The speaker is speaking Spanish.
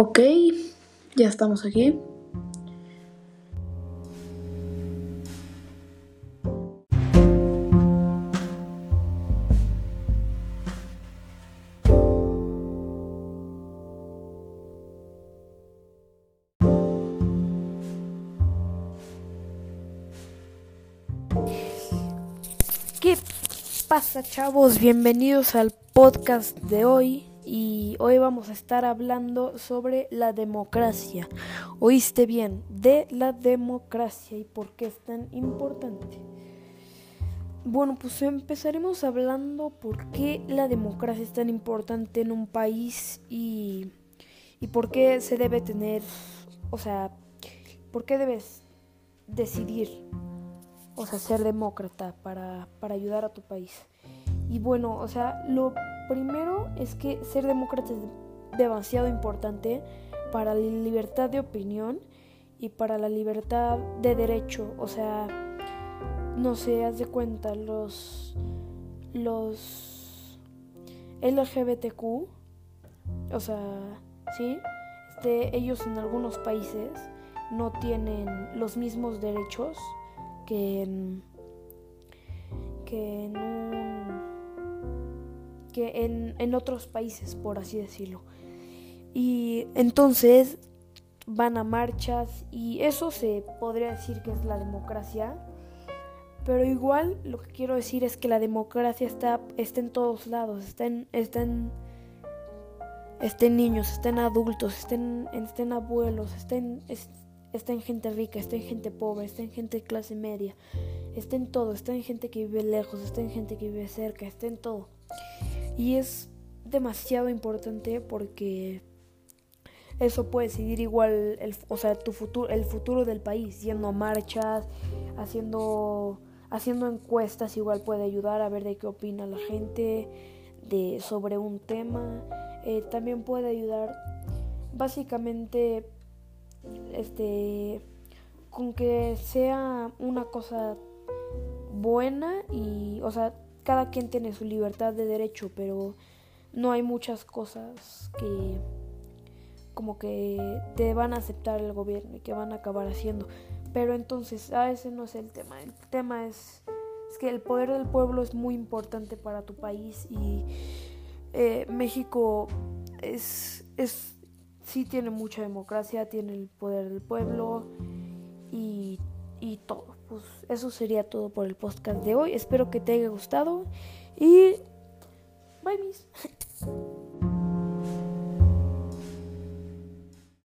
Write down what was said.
Ok, ya estamos aquí. ¿Qué pasa chavos? Bienvenidos al podcast de hoy y hoy vamos a estar hablando sobre la democracia. Oíste bien, de la democracia y por qué es tan importante. Bueno, pues empezaremos hablando por qué la democracia es tan importante en un país y, y por qué se debe tener, o sea, por qué debes decidir o sea, ser demócrata para, para ayudar a tu país. Y bueno, o sea, lo primero es que ser demócrata es demasiado importante para la libertad de opinión y para la libertad de derecho. O sea, no sé, haz de cuenta, los, los LGBTQ, o sea, ¿sí? Este, ellos en algunos países no tienen los mismos derechos que que en, en, otros países, por así decirlo. Y entonces van a marchas y eso se podría decir que es la democracia. Pero igual lo que quiero decir es que la democracia está, está en todos lados, está en, está niños, está adultos, está en, abuelos, está en, gente rica, está en gente pobre, está en gente de clase media, está en todo, está en gente que vive lejos, está en gente que vive cerca, está en todo. Y es demasiado importante porque eso puede decidir igual el, o sea, tu futuro, el futuro del país, yendo a marchas, haciendo haciendo encuestas igual puede ayudar a ver de qué opina la gente de sobre un tema. Eh, también puede ayudar básicamente este con que sea una cosa buena y o sea cada quien tiene su libertad de derecho pero no hay muchas cosas que como que te van a aceptar el gobierno y que van a acabar haciendo. Pero entonces a ese no es el tema. El tema es, es que el poder del pueblo es muy importante para tu país y eh, México es, es sí tiene mucha democracia, tiene el poder del pueblo y, y todo. Pues eso sería todo por el podcast de hoy. Espero que te haya gustado y bye mis.